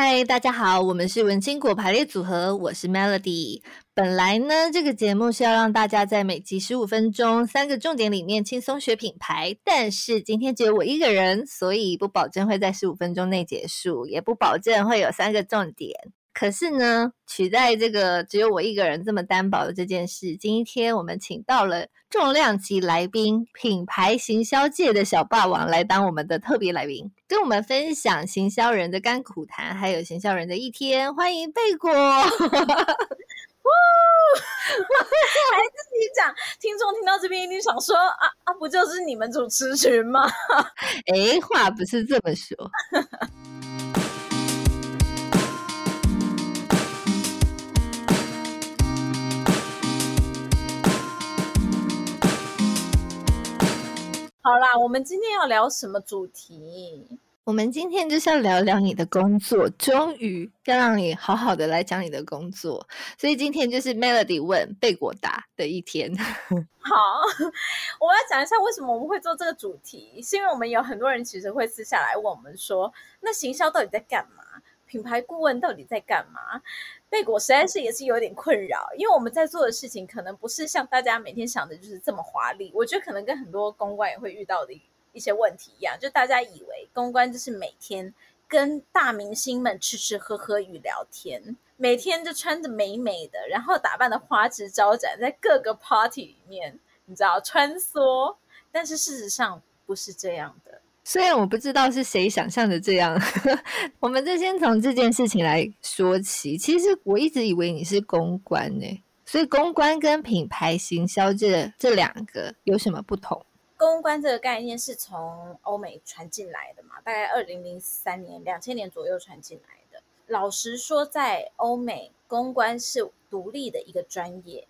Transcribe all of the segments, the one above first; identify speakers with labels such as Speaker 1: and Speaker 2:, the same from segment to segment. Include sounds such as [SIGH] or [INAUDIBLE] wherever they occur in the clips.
Speaker 1: 嗨，大家好，我们是文青果排列组合，我是 Melody。本来呢，这个节目是要让大家在每集十五分钟三个重点里面轻松学品牌，但是今天只有我一个人，所以不保证会在十五分钟内结束，也不保证会有三个重点。可是呢，取代这个只有我一个人这么单薄的这件事，今天我们请到了重量级来宾，品牌行销界的小霸王来当我们的特别来宾，跟我们分享行销人的甘苦谈，还有行销人的一天。欢迎贝果，[LAUGHS] 哇还自
Speaker 2: 己讲，听众听到这边一定想说啊啊，不就是你们主持群吗？[LAUGHS]
Speaker 1: 哎，话不是这么说。
Speaker 2: 好啦，我们今天要聊什么主题？
Speaker 1: 我们今天就是要聊聊你的工作，终于要让你好好的来讲你的工作。所以今天就是 Melody 问贝果答的一天。[LAUGHS]
Speaker 2: 好，我要讲一下为什么我们会做这个主题，是因为我们有很多人其实会私下来问我们说，那行销到底在干嘛？品牌顾问到底在干嘛？贝果实在是也是有点困扰，因为我们在做的事情可能不是像大家每天想的就是这么华丽。我觉得可能跟很多公关也会遇到的一些问题一样，就大家以为公关就是每天跟大明星们吃吃喝喝与聊天，每天就穿着美美的，然后打扮的花枝招展，在各个 party 里面，你知道穿梭。但是事实上不是这样的。
Speaker 1: 虽然我不知道是谁想象的这样，[LAUGHS] 我们就先从这件事情来说起。其实我一直以为你是公关呢，所以公关跟品牌行销这这两个有什么不同？
Speaker 2: 公关这个概念是从欧美传进来的嘛，大概二零零三年、两千年左右传进来的。老实说，在欧美，公关是独立的一个专业。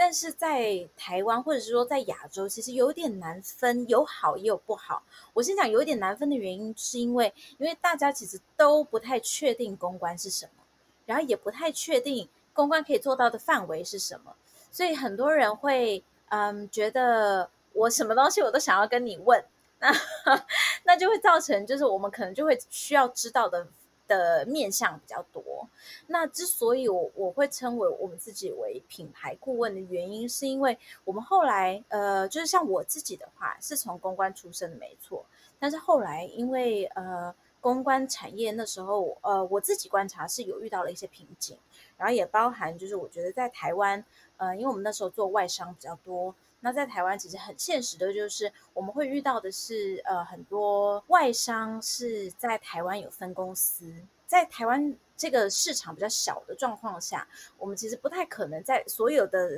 Speaker 2: 但是在台湾，或者是说在亚洲，其实有点难分，有好也有不好。我先讲有点难分的原因，是因为因为大家其实都不太确定公关是什么，然后也不太确定公关可以做到的范围是什么，所以很多人会嗯觉得我什么东西我都想要跟你问，那 [LAUGHS] 那就会造成就是我们可能就会需要知道的。的面向比较多，那之所以我我会称为我们自己为品牌顾问的原因，是因为我们后来呃，就是像我自己的话，是从公关出身的没错，但是后来因为呃公关产业那时候呃我自己观察是有遇到了一些瓶颈，然后也包含就是我觉得在台湾呃，因为我们那时候做外商比较多。那在台湾其实很现实的，就是我们会遇到的是，呃，很多外商是在台湾有分公司，在台湾这个市场比较小的状况下，我们其实不太可能在所有的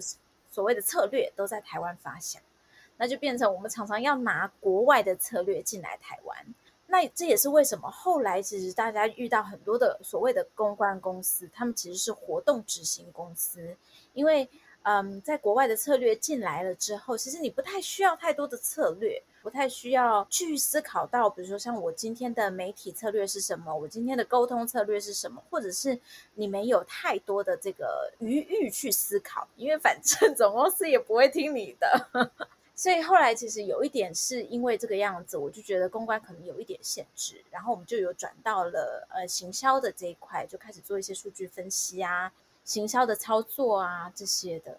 Speaker 2: 所谓的策略都在台湾发想，那就变成我们常常要拿国外的策略进来台湾。那这也是为什么后来其实大家遇到很多的所谓的公关公司，他们其实是活动执行公司，因为。嗯，在国外的策略进来了之后，其实你不太需要太多的策略，不太需要去思考到，比如说像我今天的媒体策略是什么，我今天的沟通策略是什么，或者是你没有太多的这个余裕去思考，因为反正总公司也不会听你的。[LAUGHS] 所以后来其实有一点是因为这个样子，我就觉得公关可能有一点限制，然后我们就有转到了呃行销的这一块，就开始做一些数据分析啊。行销的操作啊，这些的，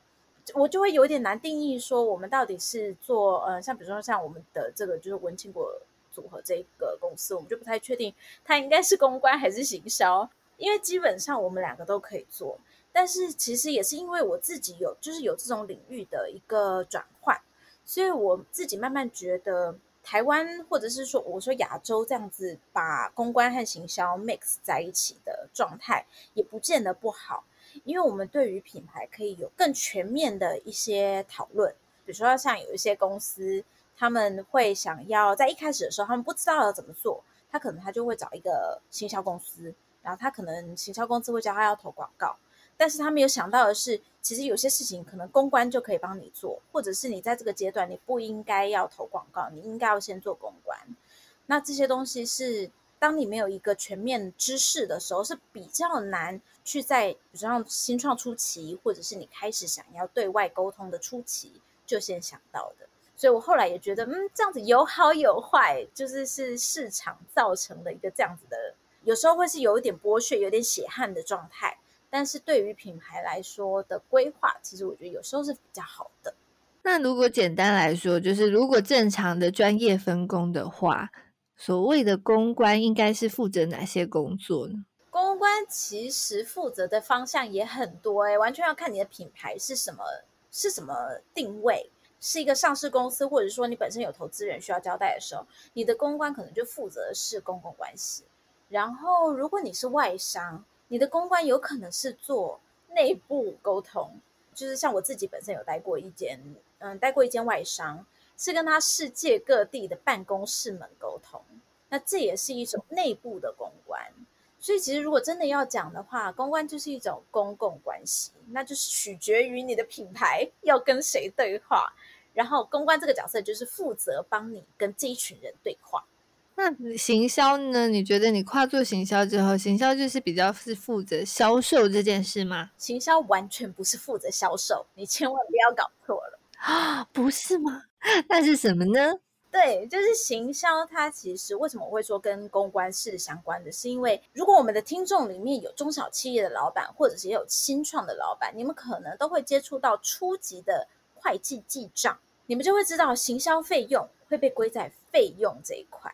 Speaker 2: 我就会有点难定义说我们到底是做呃，像比如说像我们的这个就是文青果组合这一个公司，我们就不太确定它应该是公关还是行销，因为基本上我们两个都可以做，但是其实也是因为我自己有就是有这种领域的一个转换，所以我自己慢慢觉得台湾或者是说我说亚洲这样子把公关和行销 mix 在一起的状态，也不见得不好。因为我们对于品牌可以有更全面的一些讨论，比如说像有一些公司，他们会想要在一开始的时候，他们不知道要怎么做，他可能他就会找一个行销公司，然后他可能行销公司会叫他要投广告，但是他没有想到的是，其实有些事情可能公关就可以帮你做，或者是你在这个阶段你不应该要投广告，你应该要先做公关，那这些东西是。当你没有一个全面知识的时候，是比较难去在，比如说像新创初期，或者是你开始想要对外沟通的初期，就先想到的。所以我后来也觉得，嗯，这样子有好有坏，就是是市场造成的一个这样子的有时候会是有一点剥削、有点血汗的状态。但是对于品牌来说的规划，其实我觉得有时候是比较好的。
Speaker 1: 那如果简单来说，就是如果正常的专业分工的话，所谓的公关应该是负责哪些工作呢？
Speaker 2: 公关其实负责的方向也很多诶，完全要看你的品牌是什么，是什么定位，是一个上市公司，或者说你本身有投资人需要交代的时候，你的公关可能就负责的是公共关系。然后，如果你是外商，你的公关有可能是做内部沟通，就是像我自己本身有待过一间。嗯，待过一间外商，是跟他世界各地的办公室们沟通，那这也是一种内部的公关。所以，其实如果真的要讲的话，公关就是一种公共关系，那就是取决于你的品牌要跟谁对话，然后公关这个角色就是负责帮你跟这一群人对话。
Speaker 1: 那行销呢？你觉得你跨做行销之后，行销就是比较是负责销售这件事吗？
Speaker 2: 行销完全不是负责销售，你千万不要搞错了。
Speaker 1: 啊，不是吗？[LAUGHS] 那是什么呢？
Speaker 2: 对，就是行销。它其实为什么我会说跟公关是相关的？是因为如果我们的听众里面有中小企业的老板，或者是也有新创的老板，你们可能都会接触到初级的会计记账，你们就会知道行销费用会被归在费用这一块。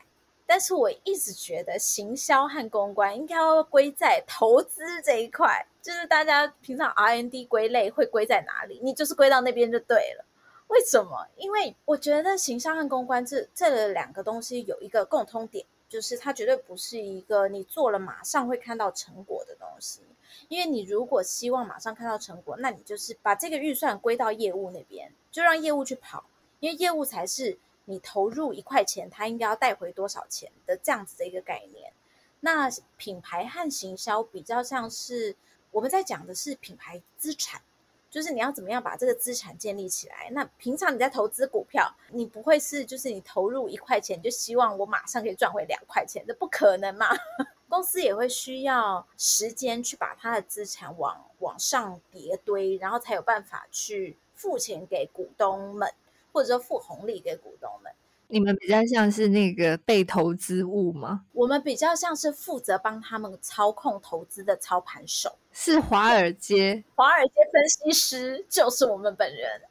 Speaker 2: 但是我一直觉得行销和公关应该要归在投资这一块，就是大家平常 R&D 归类会归在哪里？你就是归到那边就对了。为什么？因为我觉得行销和公关这这两个东西有一个共通点，就是它绝对不是一个你做了马上会看到成果的东西。因为你如果希望马上看到成果，那你就是把这个预算归到业务那边，就让业务去跑，因为业务才是你投入一块钱，它应该要带回多少钱的这样子的一个概念。那品牌和行销比较像是我们在讲的是品牌资产。就是你要怎么样把这个资产建立起来？那平常你在投资股票，你不会是就是你投入一块钱就希望我马上可以赚回两块钱，这不可能嘛？[LAUGHS] 公司也会需要时间去把它的资产往往上叠堆，然后才有办法去付钱给股东们，或者说付红利给股东们。
Speaker 1: 你们比较像是那个被投资物吗？
Speaker 2: 我们比较像是负责帮他们操控投资的操盘手，
Speaker 1: 是华尔街，
Speaker 2: 华尔街分析师就是我们本人，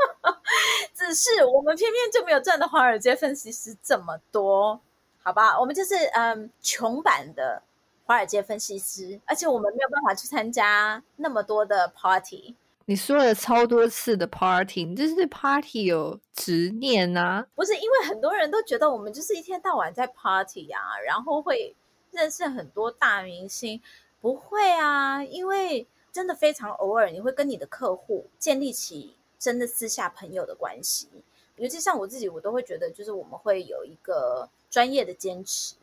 Speaker 2: [LAUGHS] 只是我们偏偏就没有赚的华尔街分析师这么多，好吧？我们就是嗯穷版的华尔街分析师，而且我们没有办法去参加那么多的 party。
Speaker 1: 你说了超多次的 party，你就是对 party 有执念呐、啊？
Speaker 2: 不是，因为很多人都觉得我们就是一天到晚在 party 啊，然后会认识很多大明星。不会啊，因为真的非常偶尔，你会跟你的客户建立起真的私下朋友的关系。尤其像我自己，我都会觉得，就是我们会有一个专业的坚持，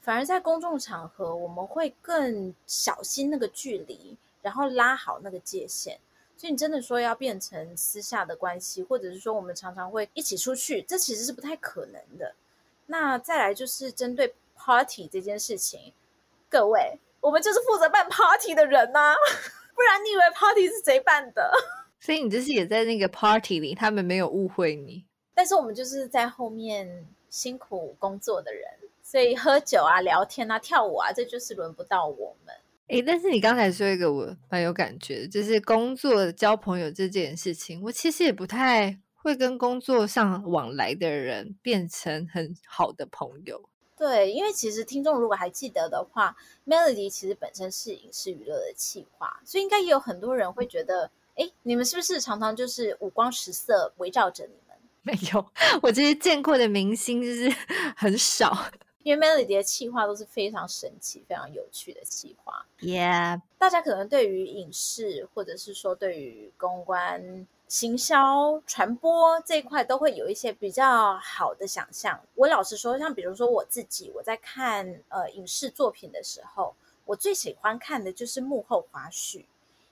Speaker 2: 反而在公众场合，我们会更小心那个距离，然后拉好那个界限。所以你真的说要变成私下的关系，或者是说我们常常会一起出去，这其实是不太可能的。那再来就是针对 party 这件事情，各位，我们就是负责办 party 的人呐、啊，不然你以为 party 是谁办的？[LAUGHS]
Speaker 1: 所以你这是也在那个 party 里，他们没有误会你。
Speaker 2: 但是我们就是在后面辛苦工作的人，所以喝酒啊、聊天啊、跳舞啊，这就是轮不到我们。
Speaker 1: 诶，但是你刚才说一个我蛮有感觉的，就是工作交朋友这件事情，我其实也不太会跟工作上往来的人变成很好的朋友。
Speaker 2: 对，因为其实听众如果还记得的话，Melody 其实本身是影视娱乐的企划，所以应该也有很多人会觉得，诶，你们是不是常常就是五光十色围绕着你们？
Speaker 1: 没有，[LAUGHS] 我其实见过的明星就是 [LAUGHS] 很少。
Speaker 2: 因为 Melody 的企划都是非常神奇、非常有趣的企划。
Speaker 1: Yeah，
Speaker 2: 大家可能对于影视，或者是说对于公关、行销、传播这一块，都会有一些比较好的想象。我老实说，像比如说我自己，我在看呃影视作品的时候，我最喜欢看的就是幕后花絮，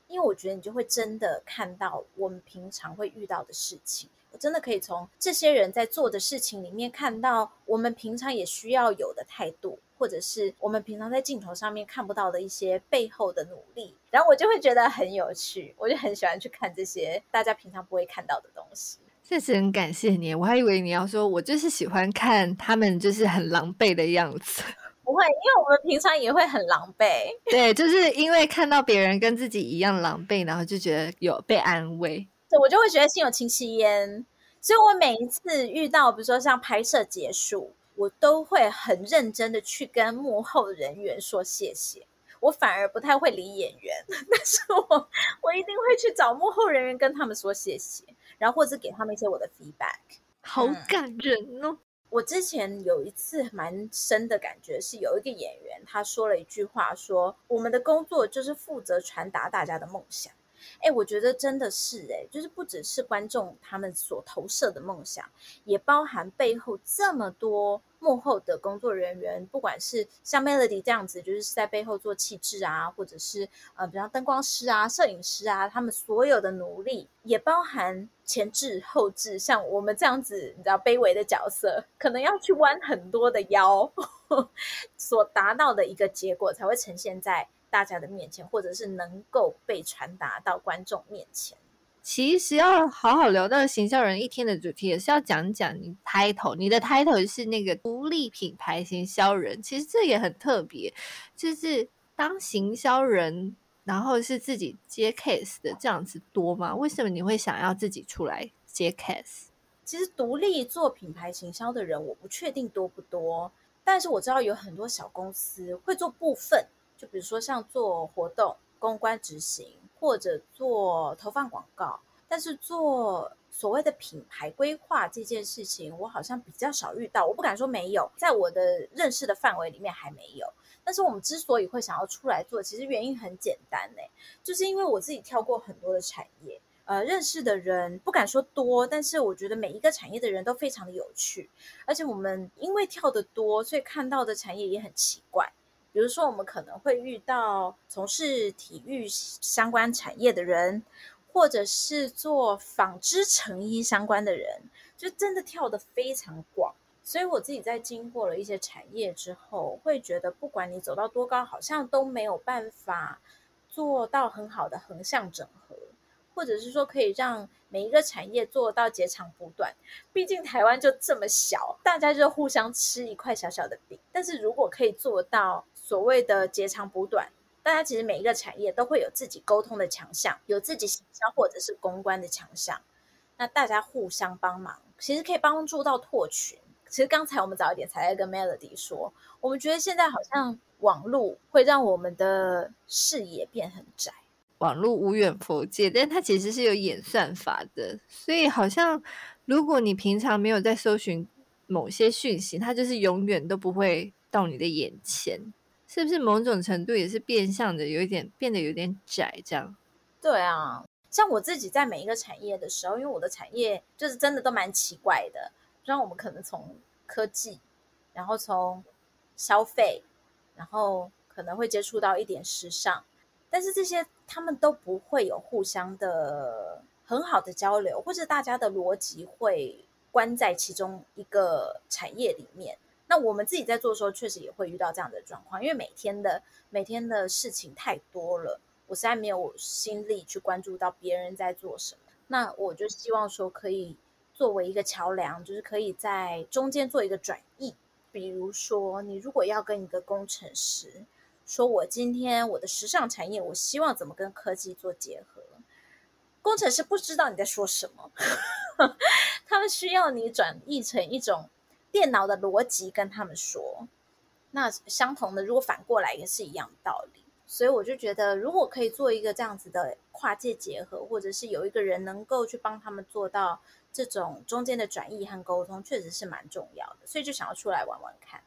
Speaker 2: 因为我觉得你就会真的看到我们平常会遇到的事情。我真的可以从这些人在做的事情里面看到我们平常也需要有的态度，或者是我们平常在镜头上面看不到的一些背后的努力，然后我就会觉得很有趣，我就很喜欢去看这些大家平常不会看到的东西。
Speaker 1: 确实很感谢你，我还以为你要说我就是喜欢看他们就是很狼狈的样子。[LAUGHS]
Speaker 2: 不会，因为我们平常也会很狼狈。
Speaker 1: 对，就是因为看到别人跟自己一样狼狈，然后就觉得有被安慰。
Speaker 2: 对，我就会觉得心有戚戚焉。所以我每一次遇到，比如说像拍摄结束，我都会很认真的去跟幕后人员说谢谢。我反而不太会理演员，[LAUGHS] 但是我我一定会去找幕后人员跟他们说谢谢，然后或者给他们一些我的 feedback。
Speaker 1: 好感人哦！嗯，
Speaker 2: 我之前有一次蛮深的感觉是，有一个演员他说了一句话说，说我们的工作就是负责传达大家的梦想。哎，我觉得真的是哎，就是不只是观众他们所投射的梦想，也包含背后这么多幕后的工作人员，不管是像 Melody 这样子，就是在背后做气质啊，或者是呃，比方灯光师啊、摄影师啊，他们所有的努力，也包含前置后置，像我们这样子，你知道卑微的角色，可能要去弯很多的腰，[LAUGHS] 呵呵所达到的一个结果，才会呈现在。大家的面前，或者是能够被传达到观众面前。
Speaker 1: 其实要好好聊到行销人一天的主题，也是要讲讲你 title。你的 title 是那个独立品牌行销人，其实这也很特别，就是当行销人，然后是自己接 case 的这样子多吗？为什么你会想要自己出来接 case？
Speaker 2: 其实独立做品牌行销的人，我不确定多不多，但是我知道有很多小公司会做部分。就比如说像做活动、公关执行，或者做投放广告，但是做所谓的品牌规划这件事情，我好像比较少遇到。我不敢说没有，在我的认识的范围里面还没有。但是我们之所以会想要出来做，其实原因很简单呢，就是因为我自己跳过很多的产业，呃，认识的人不敢说多，但是我觉得每一个产业的人都非常的有趣，而且我们因为跳得多，所以看到的产业也很奇怪。比如说，我们可能会遇到从事体育相关产业的人，或者是做纺织成衣相关的人，就真的跳得非常广。所以我自己在经过了一些产业之后，会觉得不管你走到多高，好像都没有办法做到很好的横向整合，或者是说可以让每一个产业做到截长补短。毕竟台湾就这么小，大家就互相吃一块小小的饼。但是如果可以做到，所谓的截长补短，大家其实每一个产业都会有自己沟通的强项，有自己行销或者是公关的强项。那大家互相帮忙，其实可以帮助到拓群。其实刚才我们早一点才在跟 Melody 说，我们觉得现在好像网络会让我们的视野变很窄。
Speaker 1: 网络无远佛界，但它其实是有演算法的，所以好像如果你平常没有在搜寻某些讯息，它就是永远都不会到你的眼前。是不是某种程度也是变相的，有一点变得有点窄，这样？
Speaker 2: 对啊，像我自己在每一个产业的时候，因为我的产业就是真的都蛮奇怪的，让我们可能从科技，然后从消费，然后可能会接触到一点时尚，但是这些他们都不会有互相的很好的交流，或者大家的逻辑会关在其中一个产业里面。那我们自己在做的时候，确实也会遇到这样的状况，因为每天的每天的事情太多了，我实在没有心力去关注到别人在做什么。那我就希望说，可以作为一个桥梁，就是可以在中间做一个转译。比如说，你如果要跟一个工程师说，我今天我的时尚产业，我希望怎么跟科技做结合，工程师不知道你在说什么，[LAUGHS] 他们需要你转译成一种。电脑的逻辑跟他们说，那相同的，如果反过来也是一样的道理。所以我就觉得，如果可以做一个这样子的跨界结合，或者是有一个人能够去帮他们做到这种中间的转移和沟通，确实是蛮重要的。所以就想要出来玩玩看。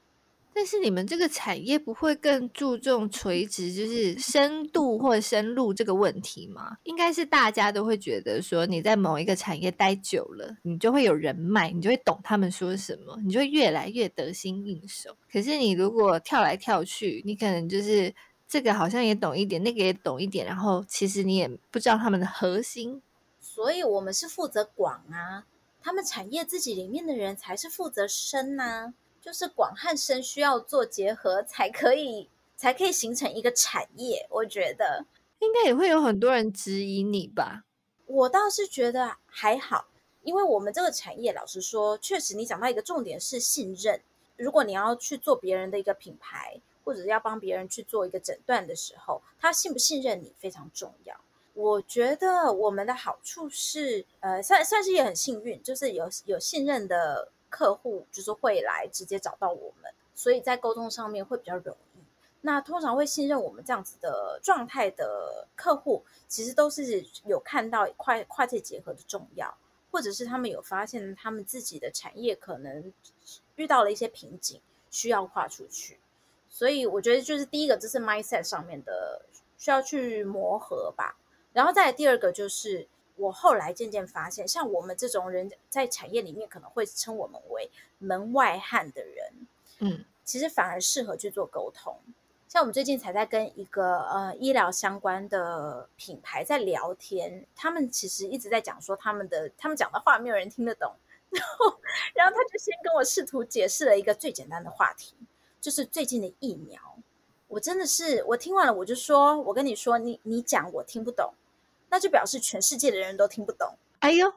Speaker 1: 但是你们这个产业不会更注重垂直，就是深度或深入这个问题吗？应该是大家都会觉得说，你在某一个产业待久了，你就会有人脉，你就会懂他们说什么，你就会越来越得心应手。可是你如果跳来跳去，你可能就是这个好像也懂一点，那个也懂一点，然后其实你也不知道他们的核心。
Speaker 2: 所以我们是负责广啊，他们产业自己里面的人才是负责深啊。就是广和深需要做结合，才可以才可以形成一个产业。我觉得
Speaker 1: 应该也会有很多人质疑你吧。
Speaker 2: 我倒是觉得还好，因为我们这个产业，老实说，确实你讲到一个重点是信任。如果你要去做别人的一个品牌，或者是要帮别人去做一个诊断的时候，他信不信任你非常重要。我觉得我们的好处是，呃，算算是也很幸运，就是有有信任的客户，就是会来直接找到我们，所以在沟通上面会比较容易。那通常会信任我们这样子的状态的客户，其实都是有看到跨跨界结合的重要，或者是他们有发现他们自己的产业可能遇到了一些瓶颈，需要跨出去。所以我觉得就是第一个，这是 mindset 上面的需要去磨合吧。然后再第二个就是，我后来渐渐发现，像我们这种人在产业里面可能会称我们为门外汉的人，嗯，其实反而适合去做沟通。像我们最近才在跟一个呃医疗相关的品牌在聊天，他们其实一直在讲说他们的他们讲的话没有人听得懂，[LAUGHS] 然后然后他就先跟我试图解释了一个最简单的话题，就是最近的疫苗。我真的是我听完了我就说，我跟你说，你你讲我听不懂，那就表示全世界的人都听不懂。
Speaker 1: 哎呦，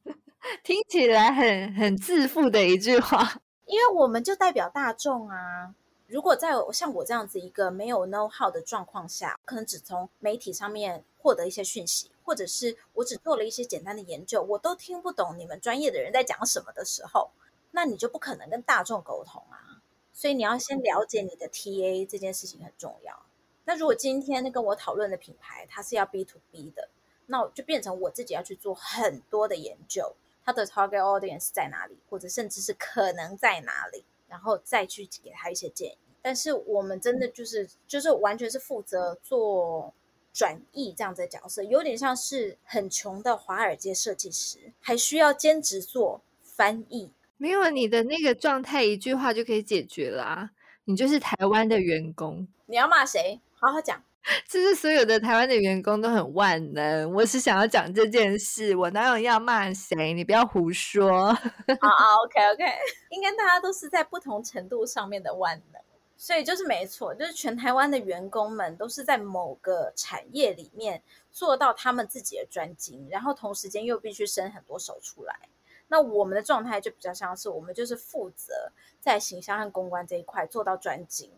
Speaker 1: [LAUGHS] 听起来很很自负的一句话，[LAUGHS]
Speaker 2: 因为我们就代表大众啊。如果在像我这样子一个没有 know how 的状况下，可能只从媒体上面获得一些讯息，或者是我只做了一些简单的研究，我都听不懂你们专业的人在讲什么的时候，那你就不可能跟大众沟通啊。所以你要先了解你的 TA 这件事情很重要。那如果今天跟我讨论的品牌它是要 B to B 的，那我就变成我自己要去做很多的研究，它的 target audience 在哪里，或者甚至是可能在哪里。然后再去给他一些建议，但是我们真的就是就是完全是负责做转译这样子的角色，有点像是很穷的华尔街设计师，还需要兼职做翻译。
Speaker 1: 没有你的那个状态，一句话就可以解决了啊！你就是台湾的员工，
Speaker 2: 你要骂谁？好好讲。
Speaker 1: 就是所有的台湾的员工都很万能，我是想要讲这件事，我哪有要骂谁？你不要胡说。[LAUGHS]
Speaker 2: 好啊，OK OK，应该大家都是在不同程度上面的万能，所以就是没错，就是全台湾的员工们都是在某个产业里面做到他们自己的专精，然后同时间又必须伸很多手出来。那我们的状态就比较像是我们就是负责在形象和公关这一块做到专精。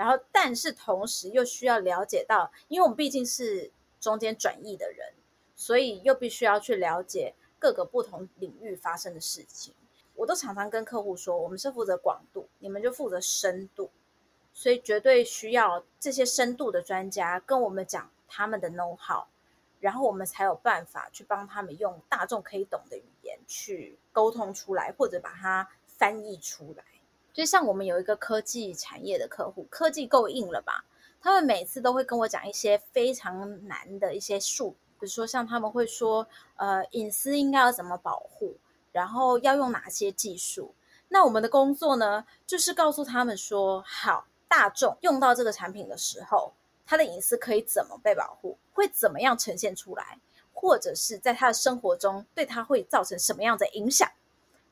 Speaker 2: 然后，但是同时又需要了解到，因为我们毕竟是中间转译的人，所以又必须要去了解各个不同领域发生的事情。我都常常跟客户说，我们是负责广度，你们就负责深度，所以绝对需要这些深度的专家跟我们讲他们的 know how，然后我们才有办法去帮他们用大众可以懂的语言去沟通出来，或者把它翻译出来。就像我们有一个科技产业的客户，科技够硬了吧？他们每次都会跟我讲一些非常难的一些术，比如说像他们会说，呃，隐私应该要怎么保护，然后要用哪些技术。那我们的工作呢，就是告诉他们说，好，大众用到这个产品的时候，他的隐私可以怎么被保护，会怎么样呈现出来，或者是在他的生活中对他会造成什么样的影响，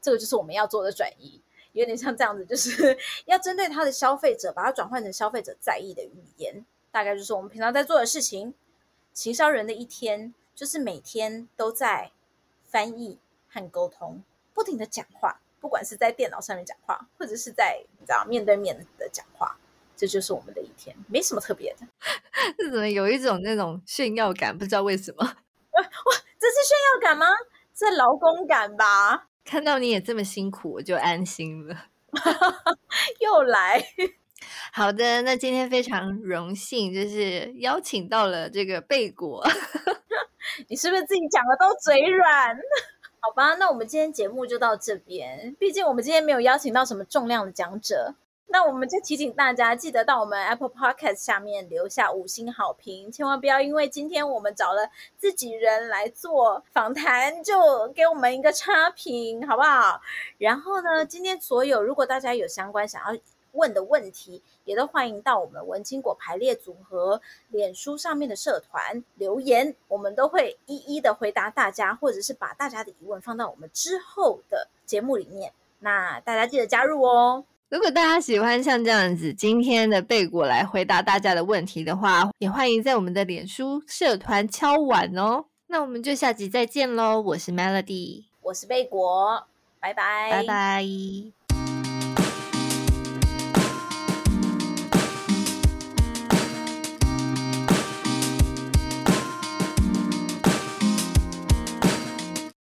Speaker 2: 这个就是我们要做的转移。有点像这样子，就是 [LAUGHS] 要针对他的消费者，把它转换成消费者在意的语言，大概就是我们平常在做的事情。行销人的一天，就是每天都在翻译和沟通，不停的讲话，不管是在电脑上面讲话，或者是在你知道面对面的讲话，这就是我们的一天，没什么特别的。[LAUGHS]
Speaker 1: 这怎么有一种那种炫耀感？不知道为什么？[LAUGHS]
Speaker 2: 哇，这是炫耀感吗？这劳工感吧。
Speaker 1: 看到你也这么辛苦，我就安心了。[LAUGHS]
Speaker 2: 又来，[LAUGHS]
Speaker 1: 好的，那今天非常荣幸，就是邀请到了这个贝果。[LAUGHS]
Speaker 2: 你是不是自己讲的都嘴软？好吧，那我们今天节目就到这边。毕竟我们今天没有邀请到什么重量的讲者。那我们就提醒大家，记得到我们 Apple Podcast 下面留下五星好评，千万不要因为今天我们找了自己人来做访谈，就给我们一个差评，好不好？然后呢，今天所有如果大家有相关想要问的问题，也都欢迎到我们文青果排列组合脸书上面的社团留言，我们都会一一的回答大家，或者是把大家的疑问放到我们之后的节目里面。那大家记得加入哦。
Speaker 1: 如果大家喜欢像这样子今天的贝果来回答大家的问题的话，也欢迎在我们的脸书社团敲碗哦。那我们就下集再见喽！我是 Melody，
Speaker 2: 我是贝果，拜拜，
Speaker 1: 拜拜。